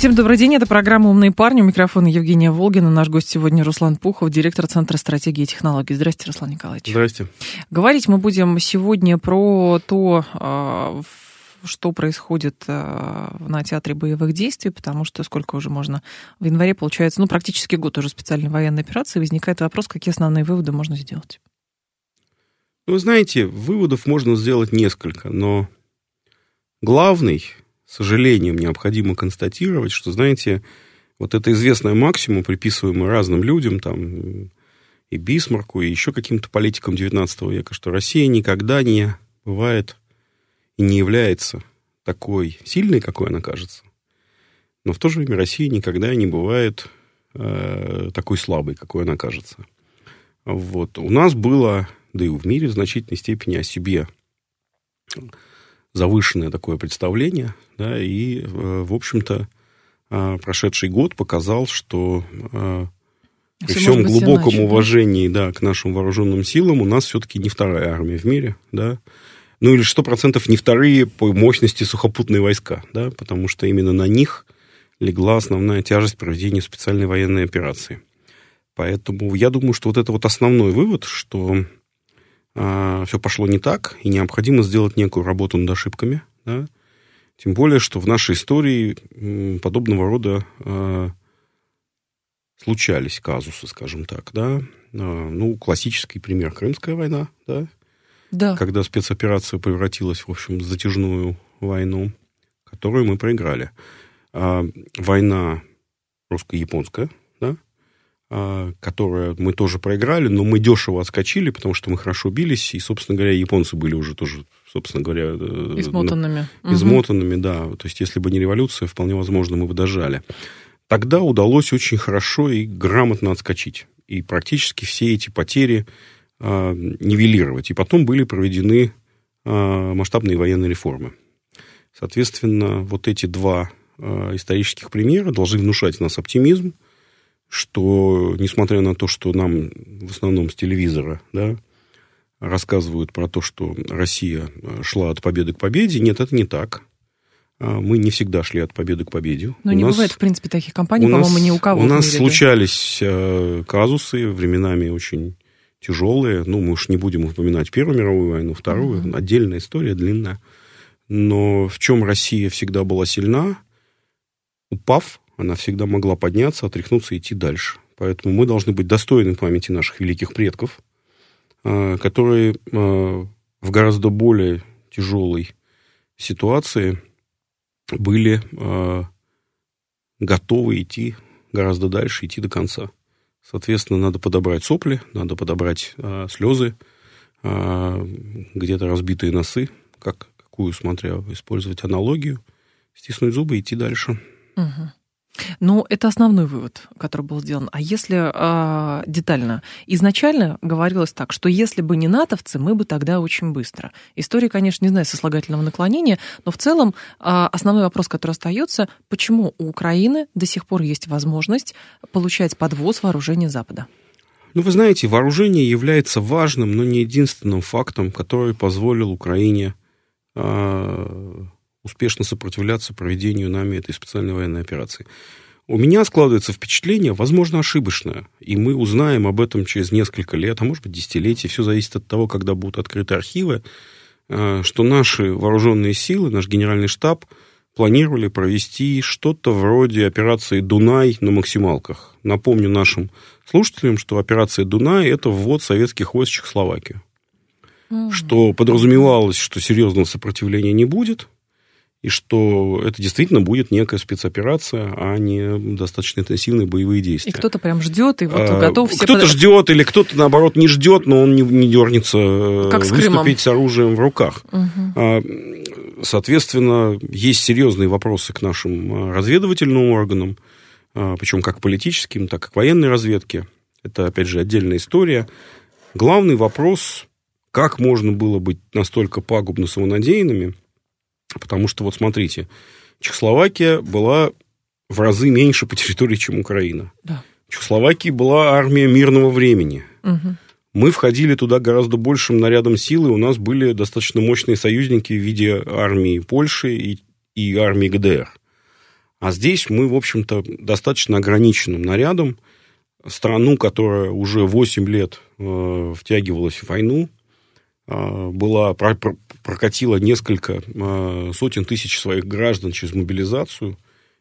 Всем добрый день, это программа «Умные парни». У микрофона Евгения Волгина. Наш гость сегодня Руслан Пухов, директор Центра стратегии и технологий. Здравствуйте, Руслан Николаевич. Здрасте. Говорить мы будем сегодня про то, а, что происходит а, на театре боевых действий, потому что сколько уже можно в январе, получается, ну, практически год уже специальной военной операции, возникает вопрос, какие основные выводы можно сделать. Ну, вы знаете, выводов можно сделать несколько, но главный сожалением необходимо констатировать, что, знаете, вот эта известная максима, приписываемая разным людям, там, и Бисмарку, и еще каким-то политикам XIX века, что Россия никогда не бывает и не является такой сильной, какой она кажется. Но в то же время Россия никогда не бывает э, такой слабой, какой она кажется. Вот. У нас было, да и в мире в значительной степени о себе завышенное такое представление, да, и, э, в общем-то, э, прошедший год показал, что э, при Все всем глубоком иначе, уважении да? Да, к нашим вооруженным силам у нас все-таки не вторая армия в мире, да, ну или сто процентов не вторые по мощности сухопутные войска, да, потому что именно на них легла основная тяжесть проведения специальной военной операции. Поэтому я думаю, что вот это вот основной вывод, что а, все пошло не так, и необходимо сделать некую работу над ошибками. Да? Тем более, что в нашей истории подобного рода а, случались казусы, скажем так. Да? А, ну, классический пример Крымская война, да? Да. когда спецоперация превратилась, в общем, в затяжную войну, которую мы проиграли. война русско-японская, а, которое мы тоже проиграли, но мы дешево отскочили, потому что мы хорошо бились, и, собственно говоря, японцы были уже тоже, собственно говоря... Э, измотанными. Измотанными, угу. да. То есть, если бы не революция, вполне возможно, мы бы дожали. Тогда удалось очень хорошо и грамотно отскочить. И практически все эти потери э, нивелировать. И потом были проведены э, масштабные военные реформы. Соответственно, вот эти два э, исторических примера должны внушать в нас оптимизм, что, несмотря на то, что нам в основном с телевизора, да, рассказывают про то, что Россия э, шла от победы к победе, нет, это не так. А, мы не всегда шли от победы к победе. Но у не нас, бывает, в принципе, таких компаний, по-моему, ни у кого. У нас мире, случались да? казусы, временами очень тяжелые. Ну, мы уж не будем упоминать Первую мировую войну, Вторую. Uh-huh. Отдельная история, длинная. Но в чем Россия всегда была сильна, упав, она всегда могла подняться, отряхнуться и идти дальше. Поэтому мы должны быть достойны памяти наших великих предков, которые а, в гораздо более тяжелой ситуации были а, готовы идти гораздо дальше, идти до конца. Соответственно, надо подобрать сопли, надо подобрать слезы, где-то разбитые носы, как, какую, смотря, использовать аналогию, стиснуть зубы и идти дальше. Угу. Ну, это основной вывод, который был сделан. А если э, детально? Изначально говорилось так, что если бы не натовцы, мы бы тогда очень быстро. История, конечно, не знаю сослагательного наклонения, но в целом э, основной вопрос, который остается, почему у Украины до сих пор есть возможность получать подвоз вооружения Запада? Ну, вы знаете, вооружение является важным, но не единственным фактом, который позволил Украине э, успешно сопротивляться проведению нами этой специальной военной операции. У меня складывается впечатление, возможно, ошибочное, и мы узнаем об этом через несколько лет, а может быть, десятилетий, все зависит от того, когда будут открыты архивы, э, что наши вооруженные силы, наш генеральный штаб планировали провести что-то вроде операции «Дунай» на максималках. Напомню нашим слушателям, что операция «Дунай» – это ввод советских войск в Чехословакию. Mm-hmm. Что подразумевалось, что серьезного сопротивления не будет – и что это действительно будет некая спецоперация, а не достаточно интенсивные боевые действия. И кто-то прям ждет и вот а, готов... Кто-то под... ждет, или кто-то, наоборот, не ждет, но он не, не дернется э, как с выступить с оружием в руках. Угу. Соответственно, есть серьезные вопросы к нашим э, разведывательным органам, а, причем как политическим, так и к военной разведке. Это, опять же, отдельная история. Главный вопрос, как можно было быть настолько пагубно самонадеянными, потому что, вот смотрите, Чехословакия была в разы меньше по территории, чем Украина. Да. В Чехословакии была армия мирного времени. Угу. Мы входили туда гораздо большим нарядом силы. У нас были достаточно мощные союзники в виде армии Польши и, и армии ГДР. А здесь мы, в общем-то, достаточно ограниченным нарядом. Страну, которая уже 8 лет э, втягивалась в войну, была, про, про, прокатила несколько э, сотен тысяч своих граждан через мобилизацию.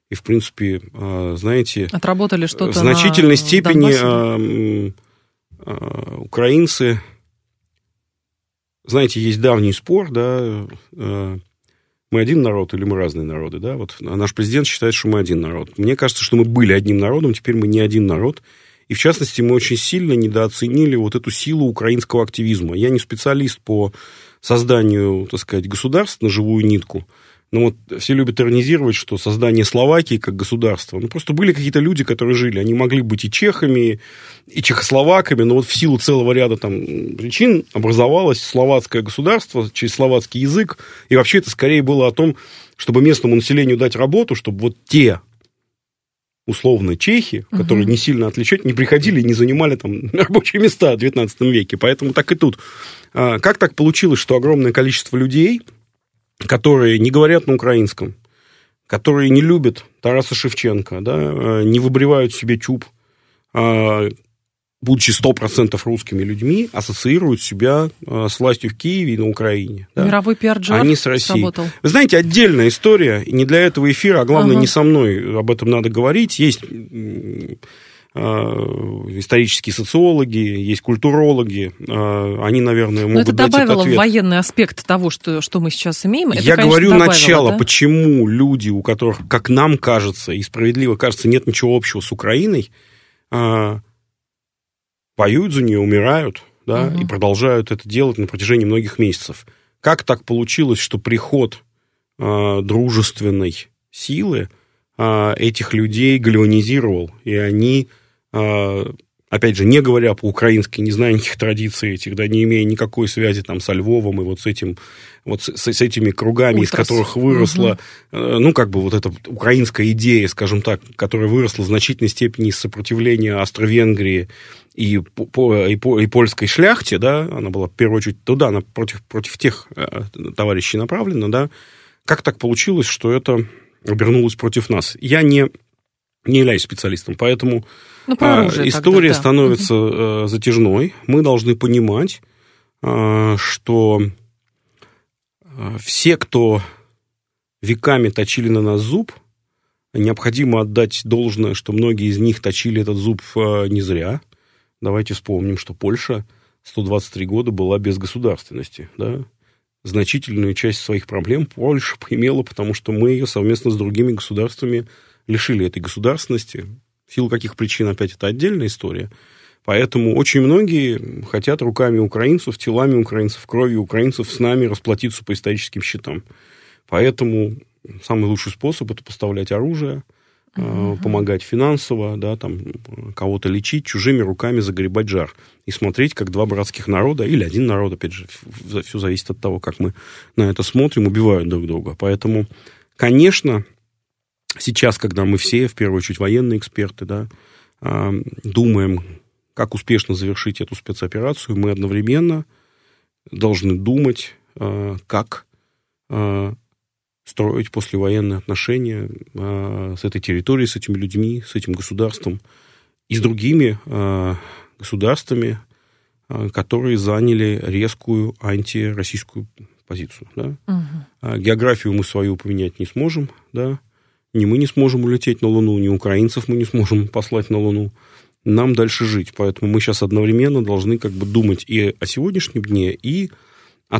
И, в принципе, э, знаете... Отработали что-то В значительной на... степени э, украинцы... Знаете, есть давний спор, да, мы один народ или мы разные народы, да? Вот наш президент считает, что мы один народ. Мне кажется, что мы были одним народом, теперь мы не один народ. И, в частности, мы очень сильно недооценили вот эту силу украинского активизма. Я не специалист по созданию, так сказать, государств на живую нитку, ну вот все любят иронизировать, что создание Словакии как государства. Ну просто были какие-то люди, которые жили. Они могли быть и чехами, и чехословаками, но вот в силу целого ряда там причин образовалось словацкое государство через словацкий язык. И вообще это скорее было о том, чтобы местному населению дать работу, чтобы вот те условно чехи, которые угу. не сильно отличают, не приходили и не занимали там рабочие места в XIX веке. Поэтому так и тут. А, как так получилось, что огромное количество людей которые не говорят на украинском, которые не любят Тараса Шевченко, да, э, не выбривают себе чуб, а, будучи 100% русскими людьми, ассоциируют себя э, с властью в Киеве и на Украине. Да? Мировой пиар-джар Они с Россией. Сработал. Вы знаете, отдельная история, и не для этого эфира, а главное, ага. не со мной об этом надо говорить. Есть Э, исторические социологи, есть культурологи, э, они, наверное, могут Но это дать добавило этот ответ. военный аспект того, что, что мы сейчас имеем. Это, Я конечно, говорю добавило, начало, да? почему люди, у которых, как нам кажется, и справедливо кажется, нет ничего общего с Украиной, э, воюют за нее, умирают, да, угу. и продолжают это делать на протяжении многих месяцев. Как так получилось, что приход дружественной силы этих людей галеонизировал, и они а, опять же, не говоря по-украински, не зная никаких традиций этих, да, не имея никакой связи там со Львовом и вот с этим, вот с, с этими кругами, Ультрас. из которых выросла, угу. ну, как бы вот эта украинская идея, скажем так, которая выросла в значительной степени из сопротивления Австро-Венгрии и, по, и, по, и польской шляхте, да, она была в первую очередь туда, она против, против тех э, товарищей направлена, да, как так получилось, что это обернулось против нас? Я не, не являюсь специалистом, поэтому ну, а, история тогда, да. становится угу. затяжной. Мы должны понимать, а, что а, все, кто веками точили на нас зуб, необходимо отдать должное, что многие из них точили этот зуб не зря. Давайте вспомним, что Польша 123 года была без государственности. Да? Значительную часть своих проблем Польша поимела, потому что мы ее совместно с другими государствами лишили этой государственности. В силу каких причин, опять, это отдельная история. Поэтому очень многие хотят руками украинцев, телами украинцев, кровью украинцев с нами расплатиться по историческим счетам. Поэтому самый лучший способ – это поставлять оружие, uh-huh. помогать финансово, да, там, кого-то лечить, чужими руками загребать жар. И смотреть, как два братских народа, или один народ, опять же, все зависит от того, как мы на это смотрим, убивают друг друга. Поэтому, конечно, сейчас, когда мы все, в первую очередь военные эксперты, да, а, думаем, как успешно завершить эту спецоперацию, мы одновременно должны думать, а, как а, строить послевоенные отношения с этой территорией, с этими людьми, с этим государством и с другими государствами, которые заняли резкую антироссийскую позицию. Да? Угу. Географию мы свою поменять не сможем, да, ни мы не сможем улететь на Луну, ни украинцев мы не сможем послать на Луну. Нам дальше жить. Поэтому мы сейчас одновременно должны как бы думать и о сегодняшнем дне, и о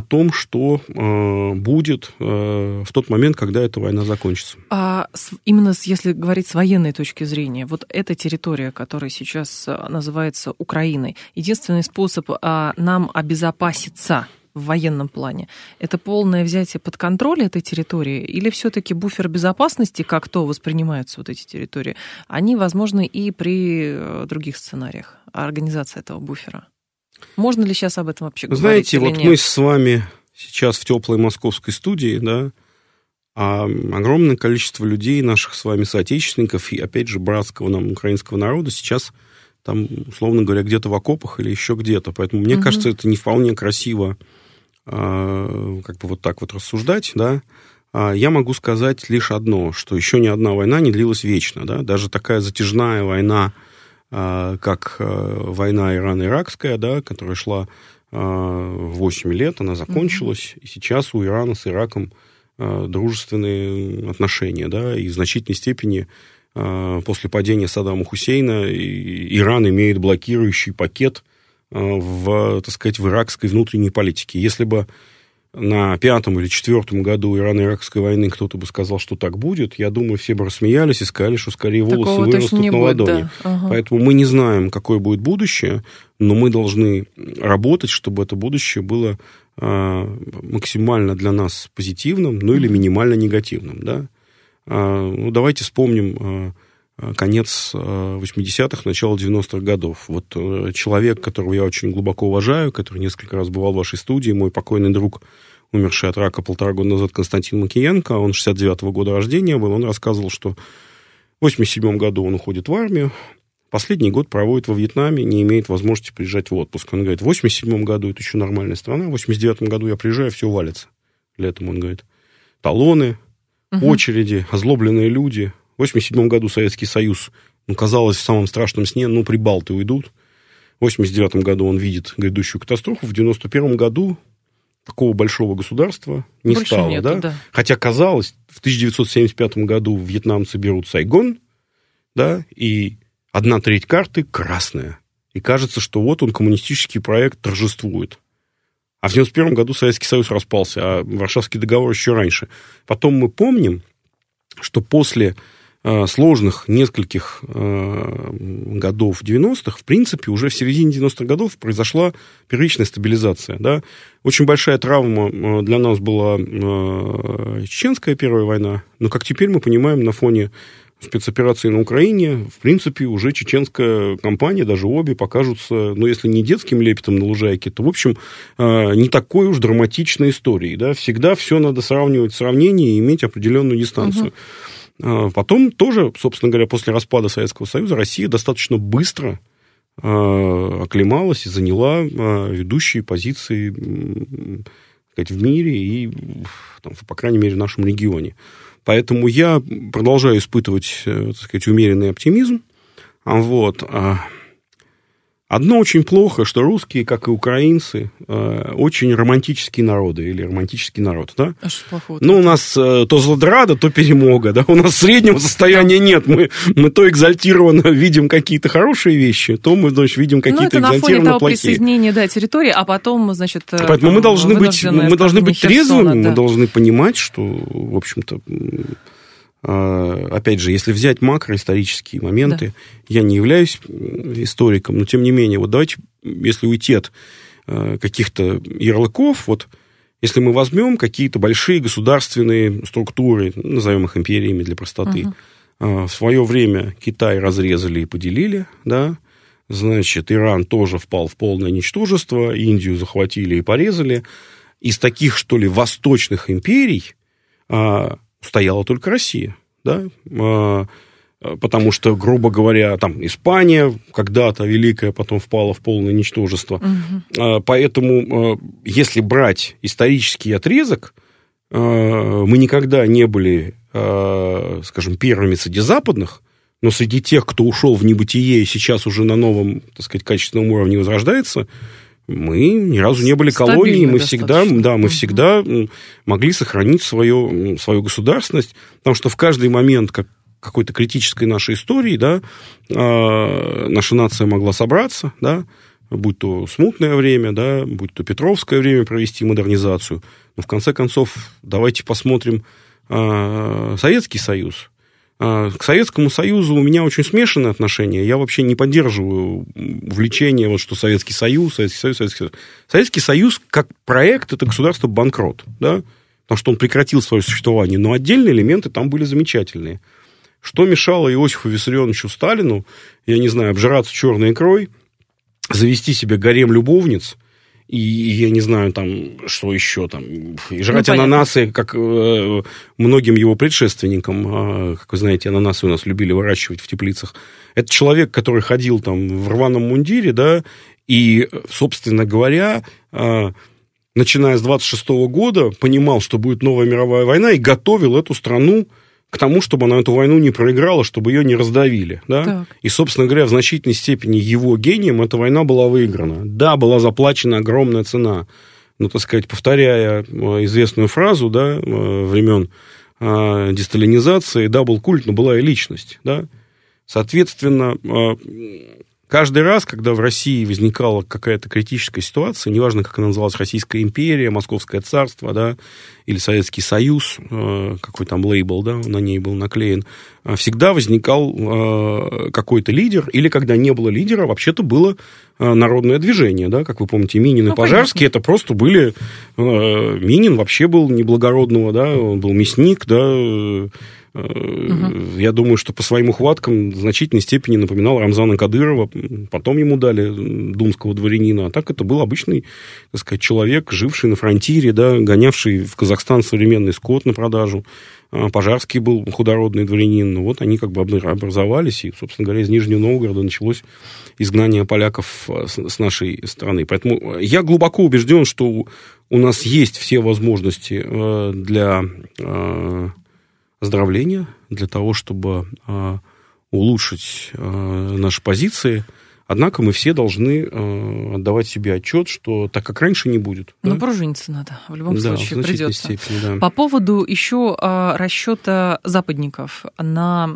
том, что э, будет э, в тот момент, когда эта война закончится. А с, именно с, если говорить с военной точки зрения, вот эта территория, которая сейчас э, называется Украиной, единственный способ э, нам обезопаситься в военном плане, это полное взятие под контроль этой территории, или все-таки буфер безопасности, как то воспринимаются вот эти территории, они возможны и при э, других сценариях организации этого буфера? Можно ли сейчас об этом вообще говорить? Знаете, вот нет? мы с вами сейчас в теплой московской студии, да, а огромное количество людей, наших с вами соотечественников и, опять же, братского нам украинского народа сейчас там, условно говоря, где-то в окопах или еще где-то. Поэтому мне угу. кажется, это не вполне красиво э, как бы вот так вот рассуждать, да. А я могу сказать лишь одно, что еще ни одна война не длилась вечно, да. Даже такая затяжная война, как э, война Ирано-Иракская, да, которая шла э, 8 лет, она закончилась, угу. и сейчас у Ирана с Ираком Э, дружественные отношения, да, и в значительной степени э, после падения Саддама Хусейна Иран имеет блокирующий пакет э, в, так сказать, в иракской внутренней политике. Если бы на пятом или четвертом году Ирано-Иракской войны кто-то бы сказал, что так будет, я думаю, все бы рассмеялись и сказали, что скорее волосы Такого вырастут на будет, ладони. Да. Ага. Поэтому мы не знаем, какое будет будущее, но мы должны работать, чтобы это будущее было а, максимально для нас позитивным, ну или минимально негативным, да. А, ну, давайте вспомним а, конец 80-х, начало 90-х годов. Вот э, человек, которого я очень глубоко уважаю, который несколько раз бывал в вашей студии, мой покойный друг, умерший от рака полтора года назад, Константин Макиенко, он 69-го года рождения был, он рассказывал, что в 87 году он уходит в армию, Последний год проводит во Вьетнаме, не имеет возможности приезжать в отпуск. Он говорит, в 87 году это еще нормальная страна, в 89 году я приезжаю, все валится. Летом он говорит, талоны, угу. очереди, озлобленные люди. В 87 году Советский Союз, ну, казалось, в самом страшном сне, ну, прибалты уйдут. В 89 году он видит грядущую катастрофу. В 91 году такого большого государства не Больше стало, нету, да? да? Хотя казалось, в 1975 году вьетнамцы берут Сайгон, да, и одна треть карты красная. И кажется, что вот он, коммунистический проект, торжествует. А в 1991 году Советский Союз распался, а Варшавский договор еще раньше. Потом мы помним, что после сложных нескольких э, годов 90-х, в принципе, уже в середине 90-х годов произошла первичная стабилизация. Да? Очень большая травма э, для нас была э, чеченская первая война, но, как теперь мы понимаем, на фоне спецоперации на Украине, в принципе, уже чеченская компания, даже обе, покажутся, ну, если не детским лепетом на лужайке, то, в общем, э, не такой уж драматичной историей. Да? Всегда все надо сравнивать сравнение и иметь определенную дистанцию. Угу. Потом тоже, собственно говоря, после распада Советского Союза Россия достаточно быстро э, оклемалась и заняла ведущие позиции сказать, в мире и, там, по крайней мере, в нашем регионе. Поэтому я продолжаю испытывать, э, так сказать, умеренный оптимизм. Вот. Одно очень плохо, что русские, как и украинцы, э, очень романтические народы или романтический народ, да? А что плохого? Ну, у нас э, то злодрада, то перемога, да? У нас среднего состояния нет. Мы, мы то экзальтированно видим какие-то хорошие вещи, то мы, значит, видим ну, какие-то экзальтированно плохие. Ну, это на фоне того присоединения, да, территории, а потом, значит... Поэтому мы должны быть, мы должны быть трезвыми, да. мы должны понимать, что, в общем-то, опять же, если взять макроисторические моменты, да. я не являюсь историком, но тем не менее, вот давайте, если уйти от а, каких-то ярлыков, вот если мы возьмем какие-то большие государственные структуры, назовем их империями для простоты, угу. в свое время Китай разрезали и поделили, да, значит, Иран тоже впал в полное ничтожество, Индию захватили и порезали. Из таких, что ли, восточных империй стояла только Россия, да, а, потому что, грубо говоря, там Испания когда-то великая, потом впала в полное ничтожество. Угу. Поэтому, а, если брать исторический отрезок, мы никогда не были, скажем, первыми среди западных, но среди тех, кто ушел в небытие и сейчас уже на новом, так сказать, качественном уровне возрождается, мы ни разу не были колонией, мы всегда, да, мы всегда могли сохранить свою, свою государственность, потому что в каждый момент, как какой-то критической нашей истории, да, э, наша нация могла собраться, да, будь то смутное время, да, будь то Петровское время провести модернизацию. Но в конце концов, давайте посмотрим э, Советский Союз. К Советскому Союзу у меня очень смешанные отношения. Я вообще не поддерживаю влечение, вот, что Советский Союз, Советский Союз, Советский Союз. Советский Союз как проект – это государство банкрот, да? потому что он прекратил свое существование. Но отдельные элементы там были замечательные. Что мешало Иосифу Виссарионовичу Сталину, я не знаю, обжираться черной икрой, завести себе гарем любовниц – и я не знаю, там, что еще там, и жрать ну, ананасы, как э, многим его предшественникам, э, как вы знаете, ананасы у нас любили выращивать в теплицах. Это человек, который ходил там в рваном мундире, да, и, собственно говоря, э, начиная с 26 -го года, понимал, что будет новая мировая война, и готовил эту страну к тому, чтобы она эту войну не проиграла, чтобы ее не раздавили. Да? И, собственно говоря, в значительной степени его гением эта война была выиграна. Да, была заплачена огромная цена. Но, так сказать, повторяя э, известную фразу да, э, времен э, десталинизации, да, был культ, но была и личность. Да? Соответственно, Каждый раз, когда в России возникала какая-то критическая ситуация, неважно, как она называлась, Российская империя, Московское царство, да, или Советский Союз, э, какой там лейбл, да, на ней был наклеен, э, всегда возникал э, какой-то лидер, или когда не было лидера, вообще-то было народное движение, да, как вы помните, Минин и ну, Пожарский, это просто были... Минин вообще был неблагородного, да, он был мясник, да, Угу. Я думаю, что по своим ухваткам в значительной степени напоминал Рамзана Кадырова. Потом ему дали думского дворянина. А так это был обычный, так сказать, человек, живший на фронтире, да, гонявший в Казахстан современный скот на продажу. А Пожарский был худородный дворянин. Ну, вот они как бы образовались, и, собственно говоря, из Нижнего Новгорода началось изгнание поляков э, с нашей страны. Поэтому я глубоко убежден, что у нас есть все возможности э, для оздоровления, для того, чтобы а, улучшить а, наши позиции. Однако мы все должны э, отдавать себе отчет, что так как раньше не будет. Ну, да? пружиниться надо, в любом да, случае в придется. Степени, да. По поводу еще э, расчета западников на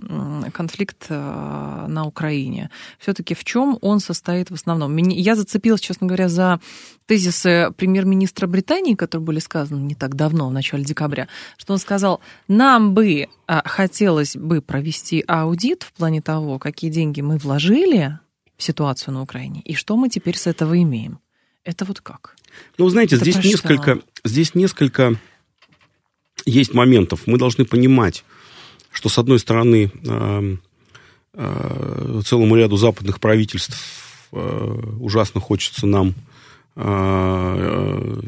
конфликт э, на Украине. Все-таки в чем он состоит в основном? Я зацепилась, честно говоря, за тезисы премьер-министра Британии, которые были сказаны не так давно, в начале декабря, что он сказал, нам бы хотелось бы провести аудит в плане того, какие деньги мы вложили ситуацию на Украине. И что мы теперь с этого имеем? Это вот как? Ну, знаете, здесь несколько, здесь несколько есть моментов. Мы должны понимать, что, с одной стороны, э, э, целому ряду западных правительств э, ужасно хочется нам,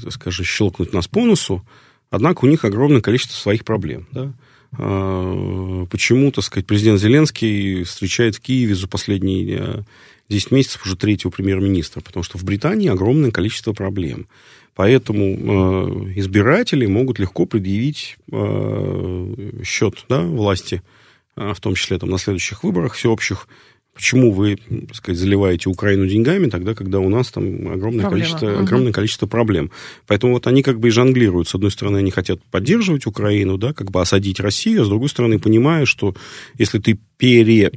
скажем, щелкнуть нас по носу, однако у них огромное количество своих проблем. Да? Почему, так сказать, президент Зеленский встречает в Киеве за последние 10 месяцев уже третьего премьер-министра, потому что в Британии огромное количество проблем. Поэтому э, избиратели могут легко предъявить э, счет да, власти, э, в том числе там, на следующих выборах всеобщих, почему вы, так сказать, заливаете Украину деньгами тогда, когда у нас там огромное, количество, угу. огромное количество проблем. Поэтому вот они как бы и жонглируют. С одной стороны, они хотят поддерживать Украину, да, как бы осадить Россию, а с другой стороны, понимая, что если ты пере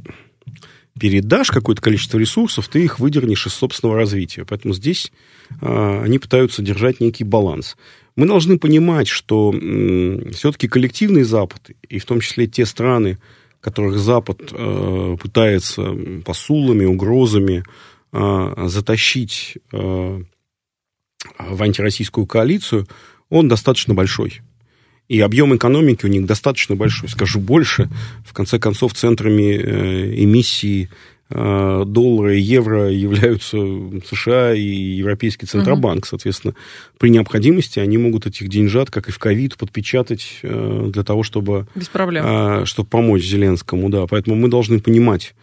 передашь какое-то количество ресурсов, ты их выдернешь из собственного развития. Поэтому здесь э, они пытаются держать некий баланс. Мы должны понимать, что э, все-таки коллективный Запад, и в том числе те страны, которых Запад э, пытается посулами, угрозами э, затащить э, в антироссийскую коалицию, он достаточно большой. И объем экономики у них достаточно большой. Скажу больше, в конце концов, центрами э, эмиссии э, доллара и евро являются США и Европейский Центробанк. Соответственно, при необходимости они могут этих деньжат, как и в ковид, подпечатать э, для того, чтобы, Без проблем. чтобы помочь Зеленскому. Да. Поэтому мы должны понимать,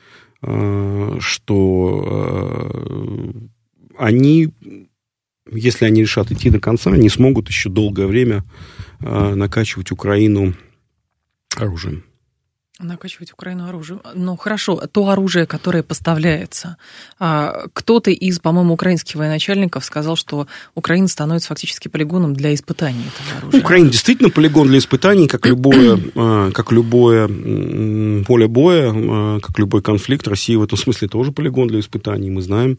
что они, если они решат идти до конца, они смогут еще долгое время накачивать Украину оружием. Накачивать Украину оружием. Ну, хорошо, то оружие, которое поставляется. А, кто-то из, по-моему, украинских военачальников сказал, что Украина становится фактически полигоном для испытаний этого оружия. Украина действительно полигон для испытаний, как любое, а, как любое поле боя, как любой конфликт. Россия в этом смысле тоже полигон для испытаний. Мы знаем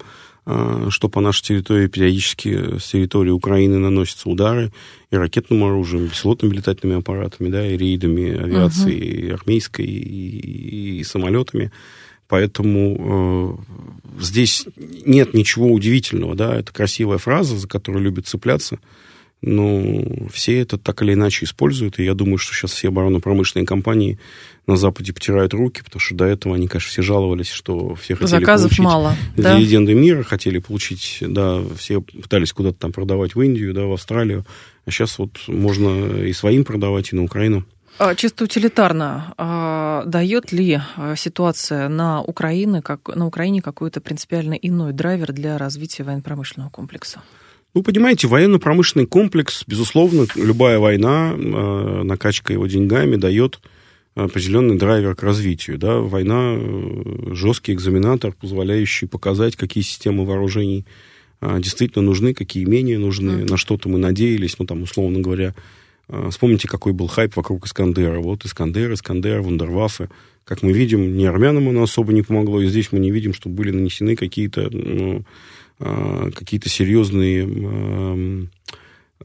что по нашей территории периодически с территории Украины наносятся удары и ракетным оружием, и беспилотными летательными аппаратами, да, и рейдами авиации uh-huh. и армейской, и, и самолетами. Поэтому э, здесь нет ничего удивительного, да, это красивая фраза, за которую любят цепляться, но все это так или иначе используют, и я думаю, что сейчас все оборонно-промышленные компании на Западе потирают руки, потому что до этого они, конечно, все жаловались, что все хотели Заказов получить мало, дивиденды да? мира, хотели получить, да, все пытались куда-то там продавать в Индию, да, в Австралию, а сейчас вот можно и своим продавать, и на Украину. А, чисто утилитарно, а, дает ли а, ситуация на Украине, как, на Украине какой-то принципиально иной драйвер для развития военно-промышленного комплекса? Ну, понимаете, военно-промышленный комплекс, безусловно, любая война, накачка его деньгами дает определенный драйвер к развитию. Да? Война э, – жесткий экзаменатор, позволяющий показать, какие системы вооружений действительно нужны, какие менее нужны, mm. на что-то мы надеялись, ну, там, условно говоря, вспомните, какой был хайп вокруг Искандера. Вот Искандер, Искандер, Вундерваффе. Как мы видим, ни армянам оно особо не помогло, и здесь мы не видим, что были нанесены какие-то ну, какие-то серьезные,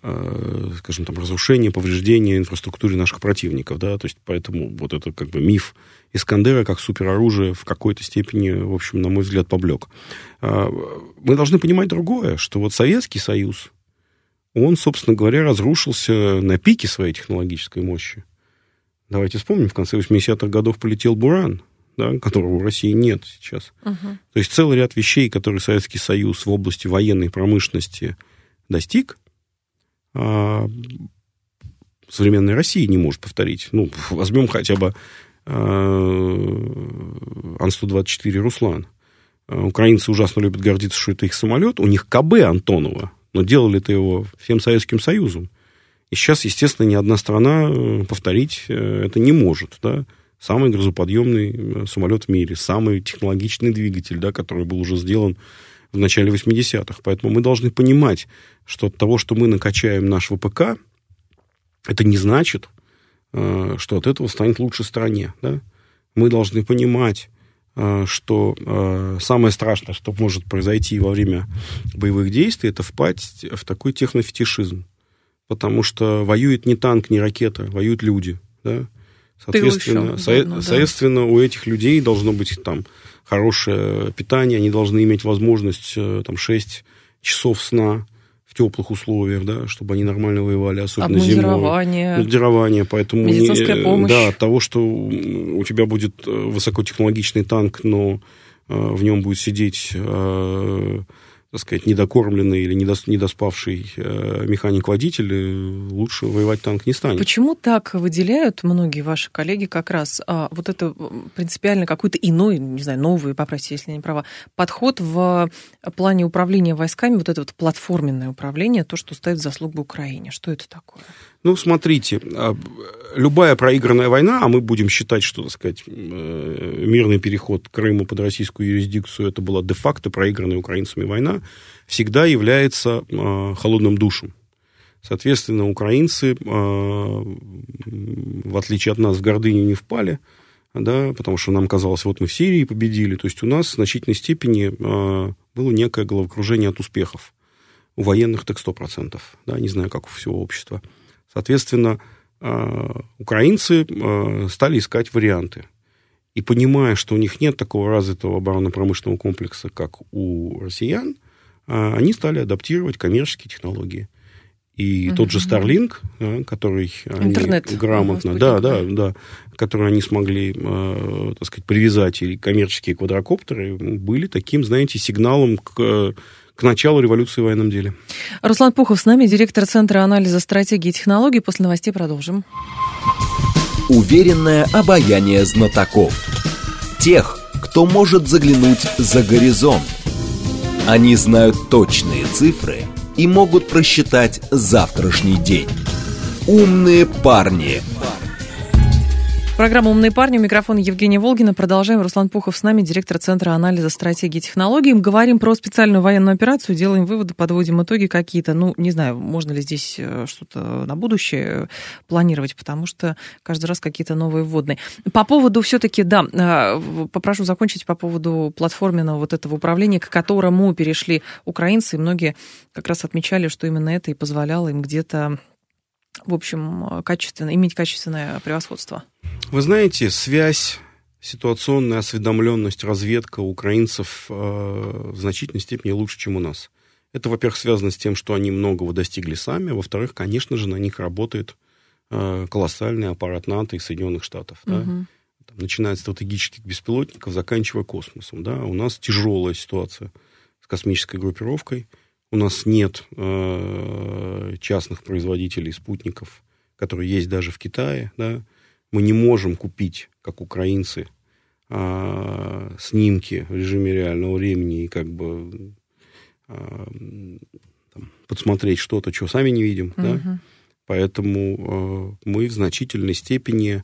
а, скажем там, разрушения, повреждения инфраструктуре наших противников, да, то есть поэтому вот это как бы миф Искандера как супероружие в какой-то степени, в общем, на мой взгляд, поблек. А, мы должны понимать другое, что вот Советский Союз, он, собственно говоря, разрушился на пике своей технологической мощи. Давайте вспомним, в конце 80-х годов полетел Буран, да, которого в России нет сейчас. Угу. То есть целый ряд вещей, которые Советский Союз в области военной промышленности достиг, а, современная Россия не может повторить. Ну, возьмем хотя бы а, Ан-124 «Руслан». А, украинцы ужасно любят гордиться, что это их самолет. У них КБ Антонова, но делали это его всем Советским Союзом. И сейчас, естественно, ни одна страна э, повторить э, это не может, да самый грузоподъемный э, самолет в мире, самый технологичный двигатель, да, который был уже сделан в начале 80-х. Поэтому мы должны понимать, что от того, что мы накачаем наш ВПК, это не значит, э, что от этого станет лучше стране. Да? Мы должны понимать, э, что самое страшное, что может произойти во время боевых действий, это впасть в такой технофетишизм. Потому что воюет не танк, не ракета, воюют люди. Да? Соответственно, со- удобно, соответственно у этих людей должно быть там хорошее питание, они должны иметь возможность э, там 6 часов сна в теплых условиях, да, чтобы они нормально воевали, особенно зимой. Обмундирование. поэтому медицинская не, помощь. Да, от того, что у тебя будет э, высокотехнологичный танк, но э, в нем будет сидеть так сказать, недокормленный или недоспавший э, механик-водитель, э, лучше воевать танк не станет. Почему так выделяют многие ваши коллеги как раз а, вот это принципиально какой-то иной, не знаю, новый, поправьте, если не права, подход в плане управления войсками, вот это вот платформенное управление, то, что ставит заслугу Украине? Что это такое? Ну, смотрите, а, любая проигранная война, а мы будем считать, что, так сказать, э, мирный переход Крыма под российскую юрисдикцию, это была де-факто проигранная украинцами война, всегда является а, холодным душем. Соответственно, украинцы, а, в отличие от нас, в гордыню не впали, да, потому что нам казалось, вот мы в Сирии победили. То есть у нас в значительной степени было некое головокружение от успехов. У военных так 100%, да, не знаю, как у всего общества. Соответственно, а, украинцы а, стали искать варианты. И понимая, что у них нет такого развитого оборонно-промышленного комплекса, как у россиян, а, они стали адаптировать коммерческие технологии. И угу. тот же Starlink, который Интернет. они грамотно, да, да, да, который они смогли, так сказать, привязать, и коммерческие квадрокоптеры были таким, знаете, сигналом к к началу революции в военном деле. Руслан Пухов с нами, директор Центра анализа стратегии и технологий. После новостей продолжим. Уверенное обаяние знатоков. Тех, кто может заглянуть за горизонт. Они знают точные цифры и могут просчитать завтрашний день. Умные парни. Программа «Умные парни». У микрофона Евгения Волгина. Продолжаем. Руслан Пухов с нами, директор Центра анализа стратегии и технологий. Мы говорим про специальную военную операцию, делаем выводы, подводим итоги какие-то. Ну, не знаю, можно ли здесь э, что-то на будущее планировать, потому что каждый раз какие-то новые вводные. По поводу все-таки, да, э, попрошу закончить по поводу платформенного вот этого управления, к которому перешли украинцы. И многие как раз отмечали, что именно это и позволяло им где-то в общем, качественно, иметь качественное превосходство? Вы знаете, связь, ситуационная осведомленность, разведка украинцев э, в значительной степени лучше, чем у нас. Это, во-первых, связано с тем, что они многого достигли сами, во-вторых, конечно же, на них работает э, колоссальный аппарат НАТО и Соединенных Штатов. Угу. Да? Там, начиная от стратегических беспилотников, заканчивая космосом. Да? У нас тяжелая ситуация с космической группировкой – у нас нет э, частных производителей спутников, которые есть даже в Китае. Да? Мы не можем купить, как украинцы, э, снимки в режиме реального времени и как бы э, там, подсмотреть что-то, что сами не видим. Угу. Да? Поэтому э, мы в значительной степени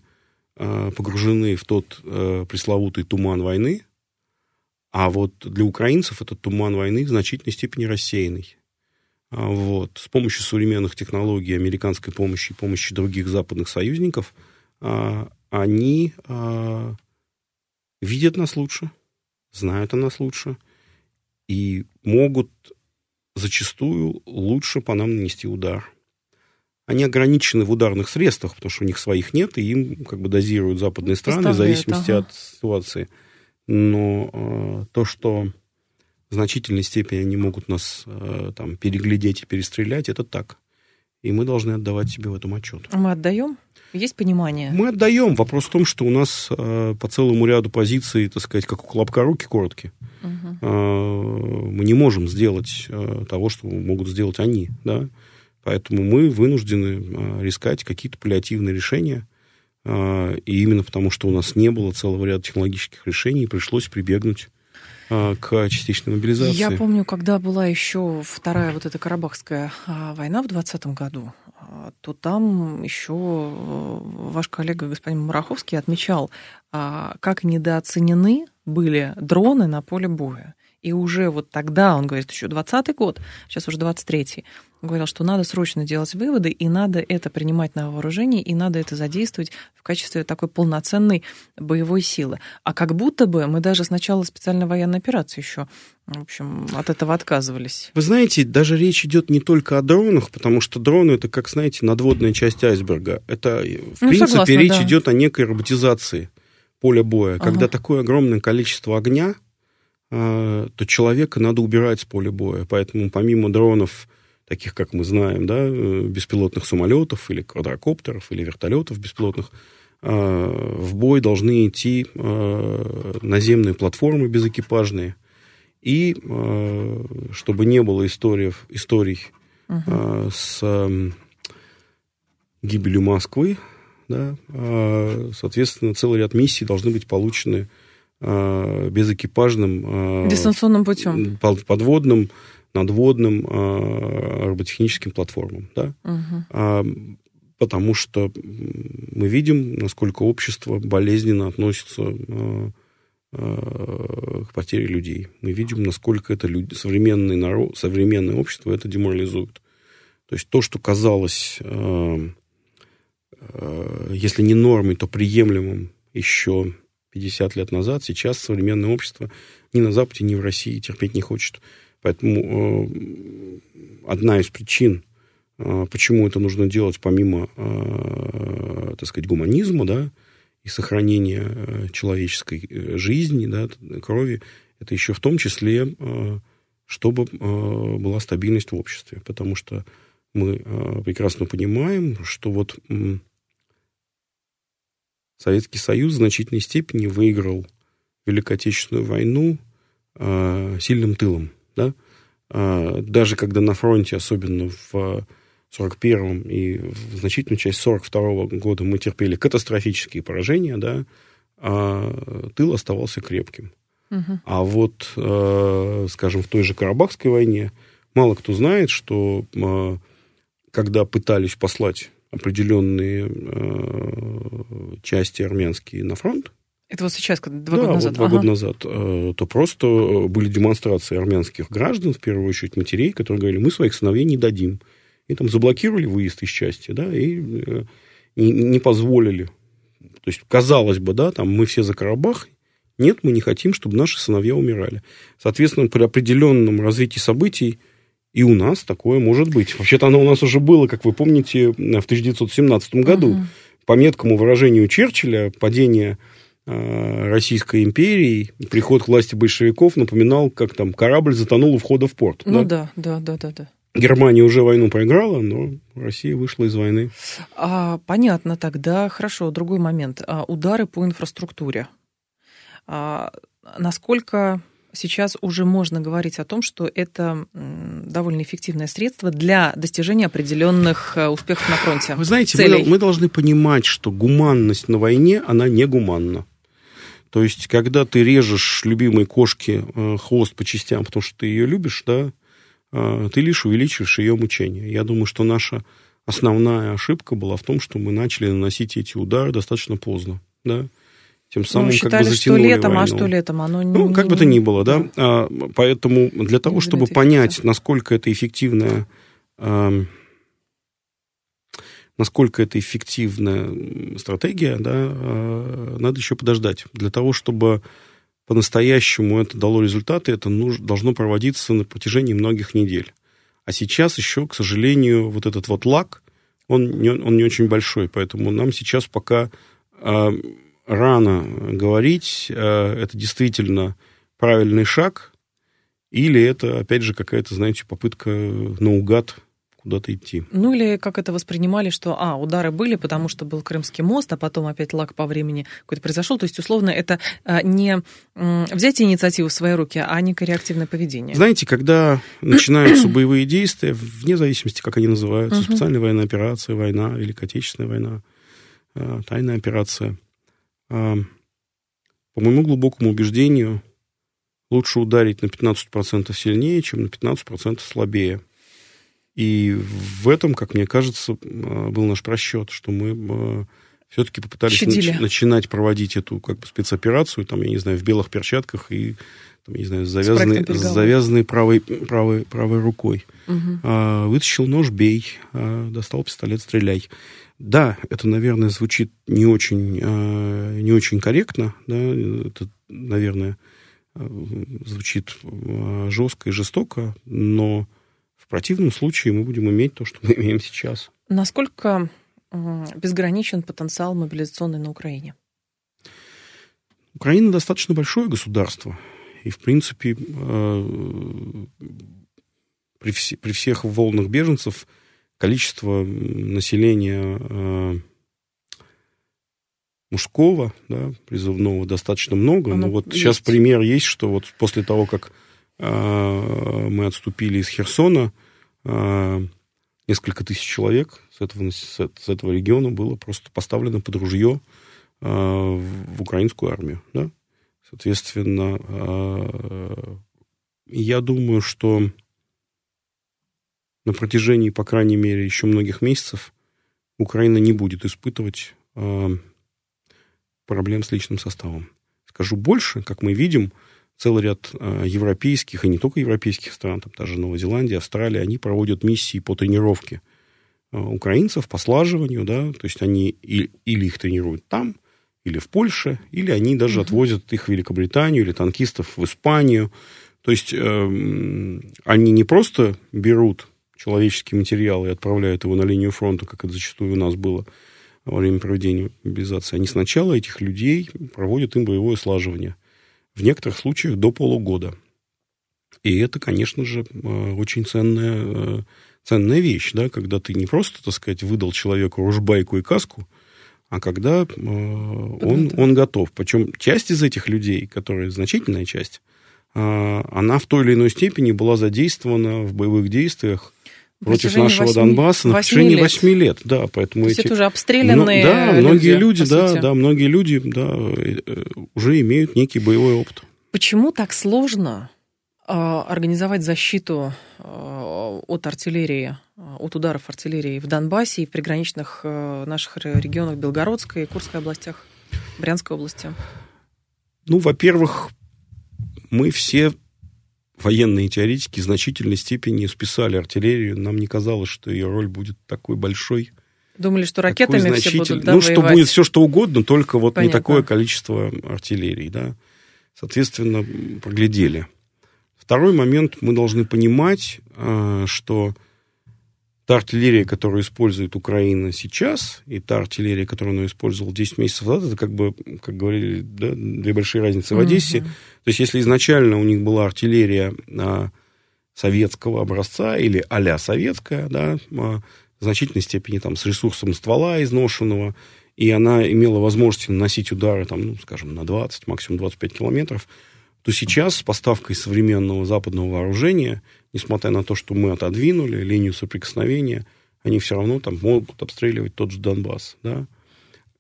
э, погружены в тот э, пресловутый туман войны, а вот для украинцев этот туман войны в значительной степени рассеянный. А вот. С помощью современных технологий, американской помощи и помощи других западных союзников а, они а, видят нас лучше, знают о нас лучше и могут зачастую лучше по нам нанести удар. Они ограничены в ударных средствах, потому что у них своих нет, и им как бы дозируют западные страны в зависимости ага. от ситуации но э, то, что в значительной степени они могут нас э, там переглядеть и перестрелять, это так. И мы должны отдавать себе в этом отчет. А мы отдаем? Есть понимание? Мы отдаем. Вопрос в том, что у нас э, по целому ряду позиций, так сказать, как у колобка руки короткие. Угу. Э, мы не можем сделать э, того, что могут сделать они. Да? Поэтому мы вынуждены э, искать какие-то паллиативные решения, и именно потому, что у нас не было целого ряда технологических решений, пришлось прибегнуть а, к частичной мобилизации. Я помню, когда была еще вторая вот эта Карабахская а, война в 2020 году, то там еще э, ваш коллега господин Мураховский отмечал, как недооценены были дроны на поле боя. И уже вот тогда, он говорит, еще 20 год, сейчас уже 23-й, говорил, что надо срочно делать выводы, и надо это принимать на вооружение, и надо это задействовать в качестве такой полноценной боевой силы. А как будто бы мы даже с начала специальной военной операции еще, в общем, от этого отказывались. Вы знаете, даже речь идет не только о дронах, потому что дроны это, как знаете, надводная часть айсберга. Это, в ну, принципе, согласна, речь да. идет о некой роботизации поля боя. Ага. Когда такое огромное количество огня, а, то человека надо убирать с поля боя. Поэтому помимо дронов, таких, как мы знаем, да, э, беспилотных самолетов или квадрокоптеров или вертолетов беспилотных, а, в бой должны идти а, наземные платформы безэкипажные. И чтобы не было историй, историй uh-huh. с гибелью Москвы, да, соответственно, целый ряд миссий должны быть получены безэкипажным... Дистанционным путем. Подводным, надводным э, роботехническим платформам. Да? Угу. Потому что мы видим, насколько общество болезненно относится к потере людей. Мы видим, насколько это люди, современный народ, современное общество это деморализует. То есть то, что казалось, если не нормой, то приемлемым еще 50 лет назад, сейчас современное общество ни на Западе, ни в России терпеть не хочет. Поэтому э, одна из причин, э, почему это нужно делать помимо, э, так сказать, гуманизма, да, и сохранения человеческой жизни, да, крови, это еще в том числе, чтобы была стабильность в обществе. Потому что мы прекрасно понимаем, что вот... Советский Союз в значительной степени выиграл Великую Отечественную войну сильным тылом. Да? Э, даже когда на фронте, особенно в 41-м и в значительную часть 42-го года мы терпели катастрофические поражения, да, а тыл оставался крепким. Угу. А вот, э, скажем, в той же Карабахской войне мало кто знает, что когда пытались послать определенные части армянские на фронт, это вот сейчас, два да, года назад? Вот два ага. года назад, э, то просто были демонстрации армянских граждан, в первую очередь матерей, которые говорили, мы своих сыновей не дадим. И там заблокировали выезд из части, да, и э, не позволили. То есть, казалось бы, да, там мы все за Карабах, нет, мы не хотим, чтобы наши сыновья умирали. Соответственно, при определенном развитии событий и у нас такое может быть. Вообще-то оно у нас уже было, как вы помните, в 1917 году. Угу. По меткому выражению Черчилля, падение Э, Российской империи, приход к власти большевиков напоминал, как там корабль затонул у входа в порт. Ну да, да, да, да, да. Германия уже войну проиграла, но Россия вышла из войны. А, понятно, тогда хорошо. Другой момент. А, удары по инфраструктуре. А, насколько сейчас уже можно говорить о том, что это довольно эффективное средство для достижения определенных э, успехов на фронте. Вы знаете, мы, мы должны понимать, что гуманность на войне, она не гуманна. То есть, когда ты режешь любимой кошке э, хвост по частям, потому что ты ее любишь, да, э, ты лишь увеличиваешь ее мучение. Я думаю, что наша основная ошибка была в том, что мы начали наносить эти удары достаточно поздно, да. Тем самым ну, считали, как бы затянули что летом, войну. а что летом, оно не... Ну, как бы то ни было, да. да. А, поэтому для того, чтобы понять, насколько это эффективная насколько это эффективная стратегия, да, а, надо еще подождать. Для того, чтобы по-настоящему это дало результаты, это нужно, должно проводиться на протяжении многих недель. А сейчас еще, к сожалению, вот этот вот лак, он не, он не очень большой, поэтому нам сейчас пока э, рано говорить, э, это действительно правильный шаг, или это, опять же, какая-то, знаете, попытка наугад куда-то идти. Ну или как это воспринимали, что, а, удары были, потому что был Крымский мост, а потом опять лак по времени какой-то произошел. То есть, условно, это а, не взять инициативу в свои руки, а некое реактивное поведение. Знаете, когда начинаются боевые действия, вне зависимости, как они называются, специальная военная операция, война, Великая Отечественная война, а, тайная операция, а, по моему глубокому убеждению, лучше ударить на 15% сильнее, чем на 15% слабее. И в этом, как мне кажется, э, был наш просчет, что мы э, все-таки попытались нач- начинать проводить эту как бы спецоперацию, там, я не знаю, в белых перчатках и, там, я не знаю, с завязанной, с завязанной правой, правой, правой рукой. Угу. А, вытащил нож, бей, а, достал пистолет, стреляй. Да, это, наверное, звучит не очень, а, не очень корректно, да, это, наверное, звучит жестко и жестоко, но противном случае мы будем иметь то, что мы имеем сейчас. Насколько безграничен потенциал мобилизационный на Украине? Украина достаточно большое государство. И, в принципе, э, при, вс- при всех волнах беженцев количество населения э, мужского, да, призывного достаточно много. Оно Но вот есть. сейчас пример есть, что вот после того, как мы отступили из Херсона, а, несколько тысяч человек с этого, с этого региона было просто поставлено под ружье а, в украинскую армию. Да? Соответственно, я думаю, что на протяжении, по крайней мере, еще многих месяцев Украина не будет испытывать проблем с личным составом. Скажу больше, как мы видим, целый ряд э, европейских, и не только европейских стран, там даже Новая Зеландия, Австралия, они проводят миссии по тренировке э, украинцев по слаживанию, да, то есть они или, или их тренируют там, или в Польше, или они даже uh-huh. отвозят их в Великобританию, или танкистов в Испанию. То есть э, они не просто берут человеческий материал и отправляют его на линию фронта, как это зачастую у нас было во время проведения мобилизации. Они сначала этих людей проводят им боевое слаживание – в некоторых случаях до полугода. И это, конечно же, э, очень ценная, э, ценная вещь, да, когда ты не просто, так сказать, выдал человеку ружбайку и каску, а когда э, он, он готов. Причем часть из этих людей, которая значительная часть, она в той или иной степени была задействована в боевых действиях против нашего 8, Донбасса на протяжении восьми лет. Да, поэтому То эти... это уже обстрелянные ну, Да, многие люди, да, сути. да, многие люди, да, э, уже имеют некий боевой опыт. Почему так сложно а, организовать защиту а, от артиллерии от ударов артиллерии в Донбассе и в приграничных э, наших регионах Белгородской и Курской областях, Брянской области? Ну, во-первых, мы все военные теоретики в значительной степени списали артиллерию. Нам не казалось, что ее роль будет такой большой. Думали, что ракетами все будут, да, Ну, что будет все, что угодно, только вот Понятно. не такое количество артиллерии, да. Соответственно, проглядели. Второй момент, мы должны понимать, э, что та артиллерия, которую использует Украина сейчас, и та артиллерия, которую она использовала 10 месяцев назад, это как бы, как говорили, да, две большие разницы в Одессе. Mm-hmm. То есть, если изначально у них была артиллерия а, советского образца или а советская, да, а, в значительной степени там, с ресурсом ствола изношенного, и она имела возможность наносить удары, там, ну, скажем, на 20, максимум 25 километров, то сейчас с поставкой современного западного вооружения, несмотря на то, что мы отодвинули линию соприкосновения, они все равно там могут обстреливать тот же Донбасс, да.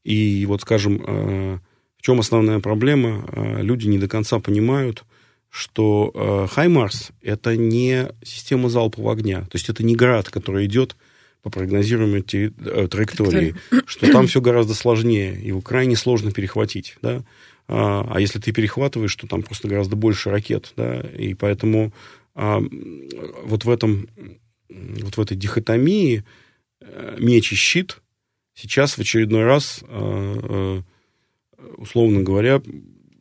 И вот, скажем, э, в чем основная проблема? Э, люди не до конца понимают, что э, Хаймарс – это не система залпового огня, то есть это не град, который идет по прогнозируемой траектории, что там все гораздо сложнее, его крайне сложно перехватить, да. А, а если ты перехватываешь, то там просто гораздо больше ракет, да, и поэтому вот в этом, вот в этой дихотомии э, меч и щит сейчас в очередной раз, а, условно говоря,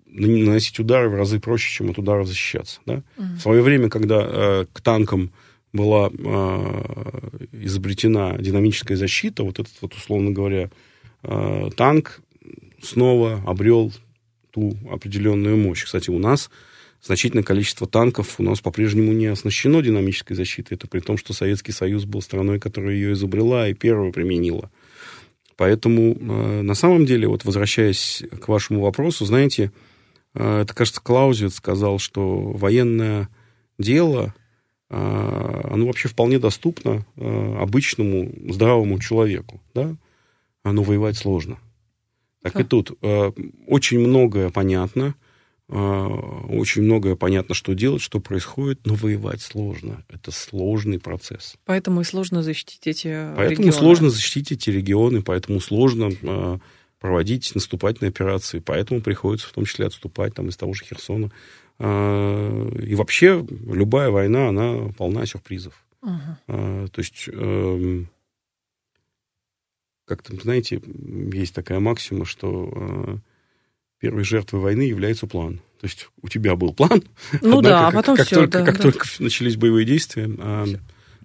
наносить удары в разы проще, чем от удара защищаться. Да? Mm-hmm. В свое время, когда э, к танкам была э, изобретена динамическая защита, вот этот вот, условно говоря, э, танк снова обрел ту определенную мощь. Кстати, у нас значительное количество танков у нас по-прежнему не оснащено динамической защитой. Это при том, что Советский Союз был страной, которая ее изобрела и первую применила. Поэтому э, на самом деле, вот возвращаясь к вашему вопросу, знаете, э, это, кажется, Клаузевиц сказал, что военное дело, э, оно вообще вполне доступно обычному здравому человеку. Да? Оно воевать сложно. Так Что? и тут. Э, очень многое понятно. Э, очень многое понятно, что делать, что происходит, но воевать сложно. Это сложный процесс. Поэтому и сложно защитить эти поэтому регионы. сложно защитить эти регионы, поэтому сложно э, проводить наступательные операции. Поэтому приходится в том числе отступать там, из того же Херсона. И вообще любая война, она полна сюрпризов. Uh-huh. То есть эм, как там, знаете, есть такая максима, что э, первой жертвой войны является план. То есть у тебя был план, ну однако, да, а потом как, все, только, да, как да. только начались боевые действия, а,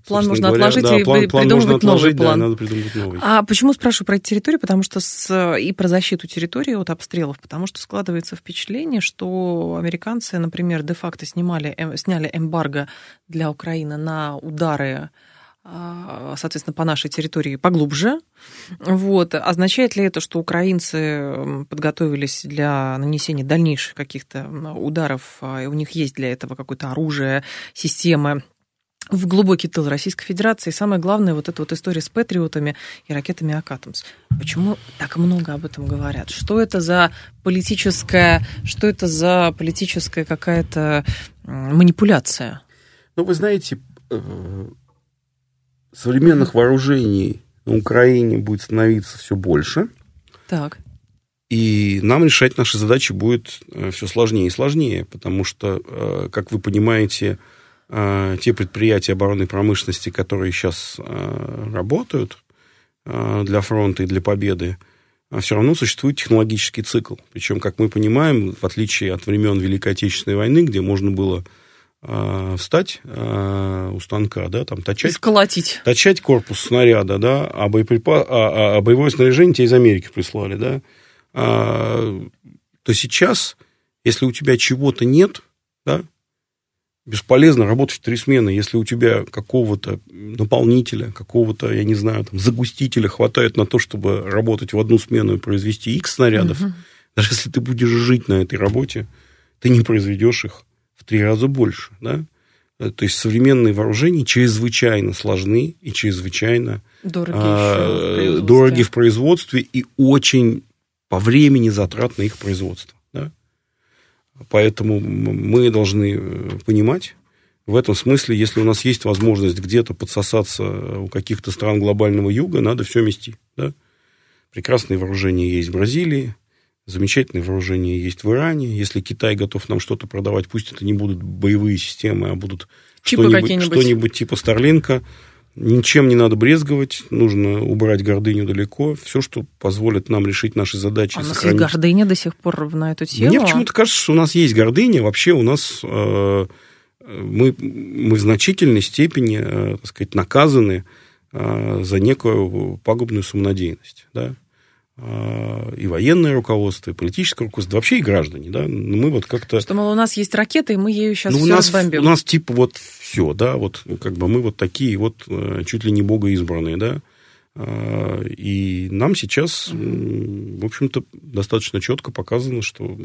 План можно говоря, отложить да, и план, план придумывать отложить, новый план. Да, надо придумывать новый. А почему спрашиваю про эти территории? Потому что с, и про защиту территории от обстрелов, потому что складывается впечатление, что американцы, например, де-факто снимали, эм, сняли эмбарго для Украины на удары соответственно, по нашей территории поглубже. Вот. Означает ли это, что украинцы подготовились для нанесения дальнейших каких-то ударов, а, и у них есть для этого какое-то оружие, системы, в глубокий тыл Российской Федерации. И самое главное, вот эта вот история с патриотами и ракетами Акатомс. Почему так много об этом говорят? Что это за политическая, что это за политическая какая-то манипуляция? Ну, вы знаете, э, современных вооружений на Украине будет становиться все больше. Так. И нам решать наши задачи будет э, все сложнее и сложнее, потому что, э, как вы понимаете, э, те предприятия оборонной промышленности, которые сейчас работают для фронта и для победы, все равно существует технологический цикл. Причем, как мы понимаем, в отличие от времен Великой Отечественной войны, где можно было встать э, у станка, да, там точать... Сколотить. Точать корпус снаряда, да, а, боеприпа... а, а, а боевое снаряжение тебе из Америки прислали, да, а, то сейчас, если у тебя чего-то нет, да, бесполезно работать в три смены, если у тебя какого-то наполнителя, какого-то, я не знаю, там, загустителя хватает на то, чтобы работать в одну смену и произвести X снарядов, угу. даже если ты будешь жить на этой работе, ты не произведешь их в три раза больше. Да? Э, то есть современные вооружения чрезвычайно сложны и чрезвычайно дороги, а, в дороги в производстве и очень по времени затрат на их производство. Да? Поэтому мы должны э, понимать, В этом смысле, если у нас есть возможность где-то подсосаться у каких-то стран глобального юга, надо все мести. Да? Прекрасные вооружения есть в Бразилии, замечательные вооружения есть в Иране. Если Китай готов нам что-то продавать, пусть это не будут боевые системы, а будут что-нибудь, что-нибудь типа Старлинка. Ничем не надо брезговать, нужно убрать гордыню далеко. Все, что позволит нам решить наши задачи. А у нас сохранить... есть гордыня до сих пор на эту тему? Мне почему-то кажется, что у нас есть гордыня. Вообще у нас э, мы, мы в значительной степени, э, так сказать, наказаны э, за некую пагубную самонадеянность. Да? А, и военное руководство, и политическое руководство, вообще и граждане, да, но мы вот как-то... Что, мол, у нас есть ракеты, и мы ею сейчас ну, все у нас, разбомбим. У нас типа вот все, да, вот как бы мы вот такие вот э, чуть ли не богоизбранные, да, а, и нам сейчас, в общем-то, достаточно четко показано, что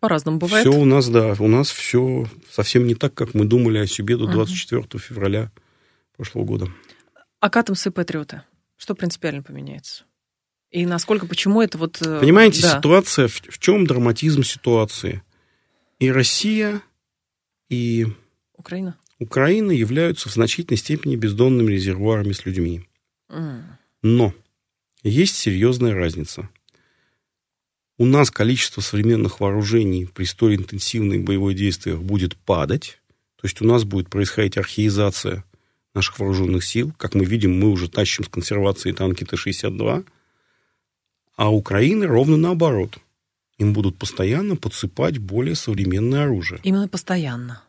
по-разному бывает. Все у нас, да, у нас все совсем не так, как мы думали о себе до 24 угу. февраля прошлого года. А катамсы и патриоты? Что принципиально поменяется? И насколько, почему это вот... Э, Понимаете, да. ситуация, в, в чем драматизм ситуации? И Россия, и Украина. Украина являются в значительной степени бездонными резервуарами с людьми. Mm. Но есть серьезная разница. У нас количество современных вооружений при столь интенсивных боевых действиях будет падать. То есть у нас будет происходить археизация наших вооруженных сил. Как мы видим, мы уже тащим с консервации танки Т-62 – а Украины ровно наоборот. Им будут постоянно подсыпать более современное оружие. Именно постоянно.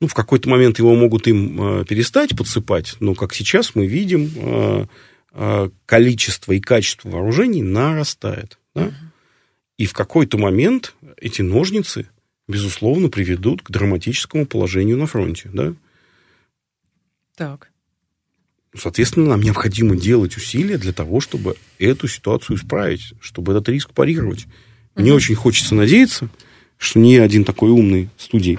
Ну, в какой-то момент его могут им э, перестать подсыпать, но, как сейчас мы видим, э, э, количество и качество вооружений нарастает. Да? Угу. И в какой-то момент эти ножницы, безусловно, приведут к драматическому положению на фронте. Да? Так. Соответственно, нам необходимо делать усилия для того, чтобы эту ситуацию исправить, чтобы этот риск парировать. Mm-hmm. Мне очень хочется надеяться, что не один такой умный студий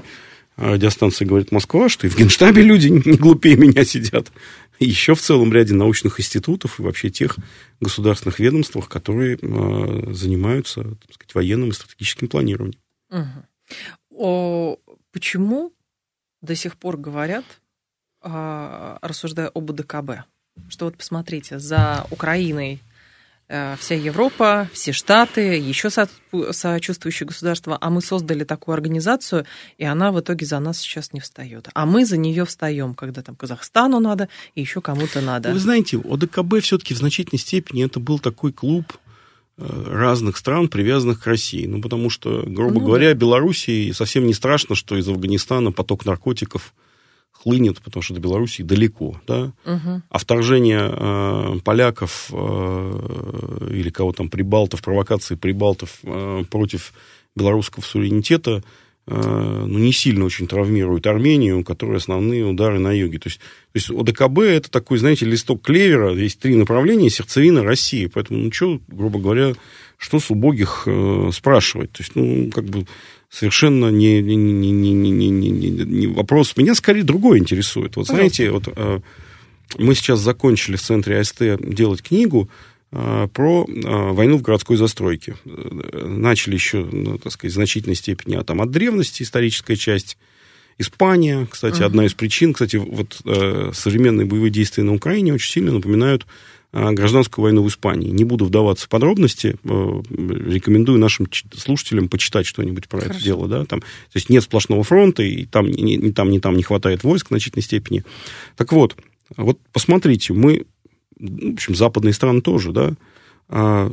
радиостанции «Говорит Москва», что и в Генштабе люди не глупее меня сидят. И еще в целом ряде научных институтов и вообще тех государственных ведомствах, которые э, занимаются так сказать, военным и стратегическим планированием. Угу. О, почему до сих пор говорят, а, рассуждая об УДКБ, что вот посмотрите, за Украиной э, вся Европа, все Штаты, еще сочувствующие государства, а мы создали такую организацию, и она в итоге за нас сейчас не встает. А мы за нее встаем, когда там Казахстану надо и еще кому-то надо. Вы знаете, ОДКБ все-таки в значительной степени это был такой клуб э, разных стран, привязанных к России. Ну, потому что, грубо ну, говоря, да. Белоруссии совсем не страшно, что из Афганистана поток наркотиков – хлынет, потому что до Белоруссии далеко, да, угу. а вторжение э, поляков э, или кого там, прибалтов, провокации прибалтов э, против белорусского суверенитета, э, ну, не сильно очень травмирует Армению, у которой основные удары на юге. То есть, то есть ОДКБ это такой, знаете, листок клевера, есть три направления, сердцевина России, поэтому, ну, что, грубо говоря, что с убогих э, спрашивать? То есть, ну, как бы совершенно не, не, не, не, не, не, не, не вопрос. Меня скорее другое интересует. Вот знаете, вот э, мы сейчас закончили в центре АСТ делать книгу э, про э, войну в городской застройке. Начали еще, ну, так сказать, в значительной степени а там от древности историческая часть. Испания, кстати, uh-huh. одна из причин, кстати, вот э, современные боевые действия на Украине очень сильно напоминают а, гражданскую войну в Испании. Не буду вдаваться в подробности, э, рекомендую нашим слушателям почитать что-нибудь про Хорошо. это дело. Да? Там, то есть нет сплошного фронта, и там ни, ни там, ни там не хватает войск в значительной степени. Так вот, вот посмотрите, мы, в общем, западные страны тоже, да, а,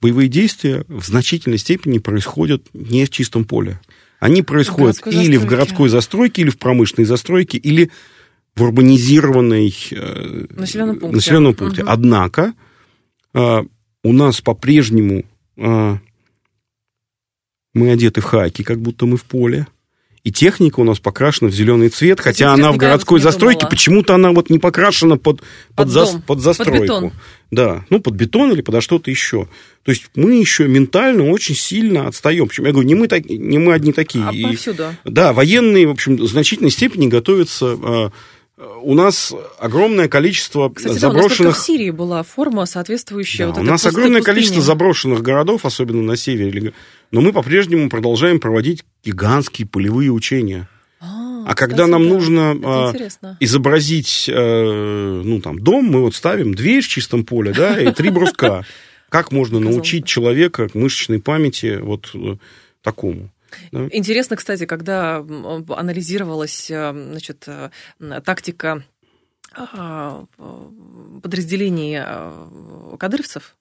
боевые действия в значительной степени происходят не в чистом поле. Они происходят в или застройке. в городской застройке, или в промышленной застройке, или в урбанизированной э, населенном пункте. Населенном пункте. Угу. Однако э, у нас по-прежнему э, мы одеты в хаки, как будто мы в поле. И техника у нас покрашена в зеленый цвет, хотя она в городской застройке, почему-то она вот не покрашена под, под, под, за, под застройку. Под бетон. Да, ну под бетон или под что-то еще. То есть мы еще ментально очень сильно отстаем. Причем я говорю, не мы, так, не мы одни такие. А и, повсюду. Да, военные, в общем, в значительной степени готовятся у нас огромное количество Кстати, заброшенных... Да, у в Сирии была форма соответствующая. Да, вот у нас огромное количество заброшенных городов, особенно на севере. Но мы по-прежнему продолжаем проводить гигантские полевые учения. А, а когда нам да, нужно а, изобразить, а, ну, там, дом, мы вот ставим дверь в чистом поле, да, и три бруска. Как можно научить человека мышечной памяти вот э, такому? Да? Интересно, кстати, когда анализировалась значит, э, тактика а, подразделений кадыровцев,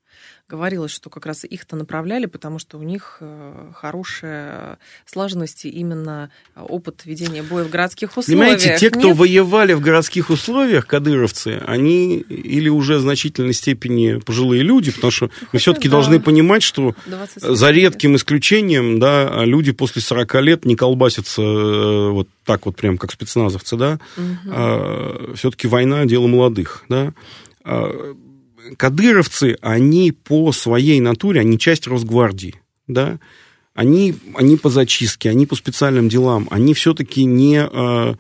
говорилось, что как раз их-то направляли, потому что у них э, хорошая слаженность и именно опыт ведения боя в городских условиях. Понимаете, те, кто Нет? воевали в городских условиях, кадыровцы, они или уже в значительной степени пожилые люди, потому что мы все-таки да. должны понимать, что за редким исключением, да, люди после 40 лет не колбасятся э, вот так вот прям, как спецназовцы, да, угу. а, все-таки война – дело молодых, да, а, кадыровцы, они по своей натуре, они часть Росгвардии, да, они, они по зачистке, они по специальным делам, они все-таки не, э,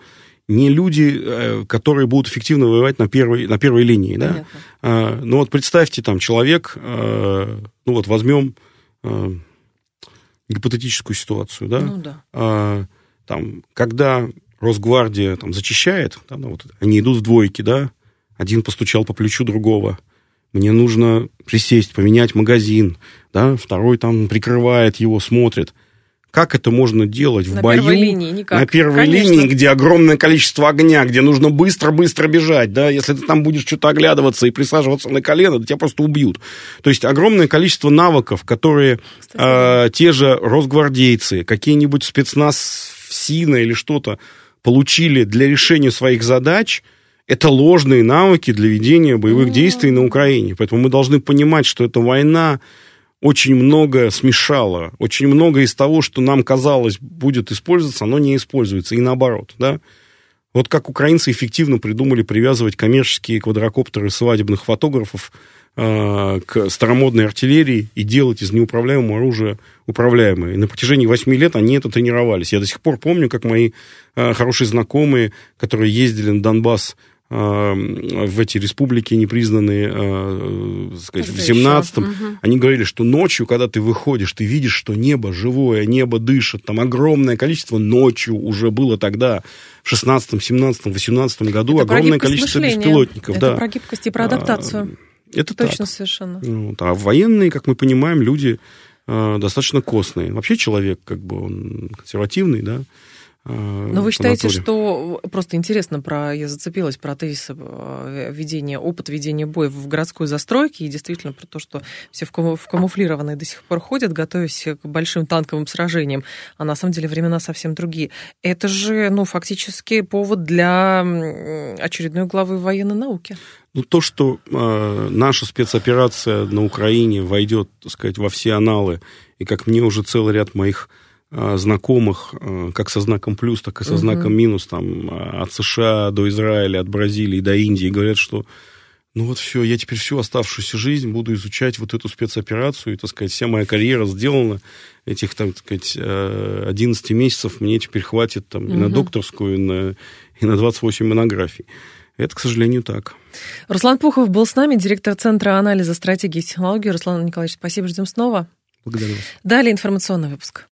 не люди, э, которые будут эффективно воевать на первой, на первой линии, да. Э, ну вот представьте, там, человек, ну вот возьмем гипотетическую ситуацию, да, ну, да. Там, когда Росгвардия там зачищает, там, ну, вот, они идут в двойки, да, один постучал по плечу другого, мне нужно присесть, поменять магазин, да, второй там прикрывает его, смотрит. Как это можно делать в на бою? Первой линии, никак. На первой Конечно. линии, где огромное количество огня, где нужно быстро-быстро бежать, да, если ты там будешь что-то оглядываться и присаживаться на колено, тебя просто убьют. То есть огромное количество навыков, которые э, те же росгвардейцы, какие-нибудь спецназ СИНа или что-то получили для решения своих задач – это ложные навыки для ведения боевых действий на Украине. Поэтому мы должны понимать, что эта война очень много смешала. Очень много из того, что нам казалось будет использоваться, оно не используется. И наоборот, да. Вот как украинцы эффективно придумали привязывать коммерческие квадрокоптеры свадебных фотографов э, к старомодной артиллерии и делать из неуправляемого оружия управляемое. И на протяжении восьми лет они это тренировались. Я до сих пор помню, как мои э, хорошие знакомые, которые ездили на Донбасс в эти республики непризнанные, э, сказать, в 17-м, угу. они говорили, что ночью, когда ты выходишь, ты видишь, что небо живое, небо дышит, там огромное количество ночью уже было тогда, в 16-м, 17-м, 18-м году, это огромное количество беспилотников. Это да. про гибкость и про адаптацию. А, это Точно так. совершенно. Вот. А военные, как мы понимаем, люди э, достаточно костные. Вообще человек, как бы, он консервативный, да, Но вы считаете, что просто интересно про я зацепилась про тезис э, ведения, опыт ведения боя в городской застройке и действительно про то, что все в камуфлированные до сих пор ходят, готовясь к большим танковым сражениям, а на самом деле времена совсем другие. Это же, ну, фактически повод для очередной главы военной науки. Ну, то, что э, наша спецоперация на Украине войдет, так сказать, во все аналы, и как мне уже целый ряд моих Э, знакомых, э, как со знаком плюс, так и со угу. знаком минус, там, э, от США до Израиля, от Бразилии до Индии, говорят, что ну вот все, я теперь всю оставшуюся жизнь буду изучать вот эту спецоперацию, и, так сказать, вся моя карьера сделана, этих, там, так сказать, 11 месяцев мне теперь хватит там, угу. и на докторскую, и на, и на 28 монографий. Это, к сожалению, так. Руслан Пухов был с нами, директор Центра анализа стратегии и технологий. Руслан Николаевич, спасибо, ждем снова. Благодарю вас. Далее информационный выпуск.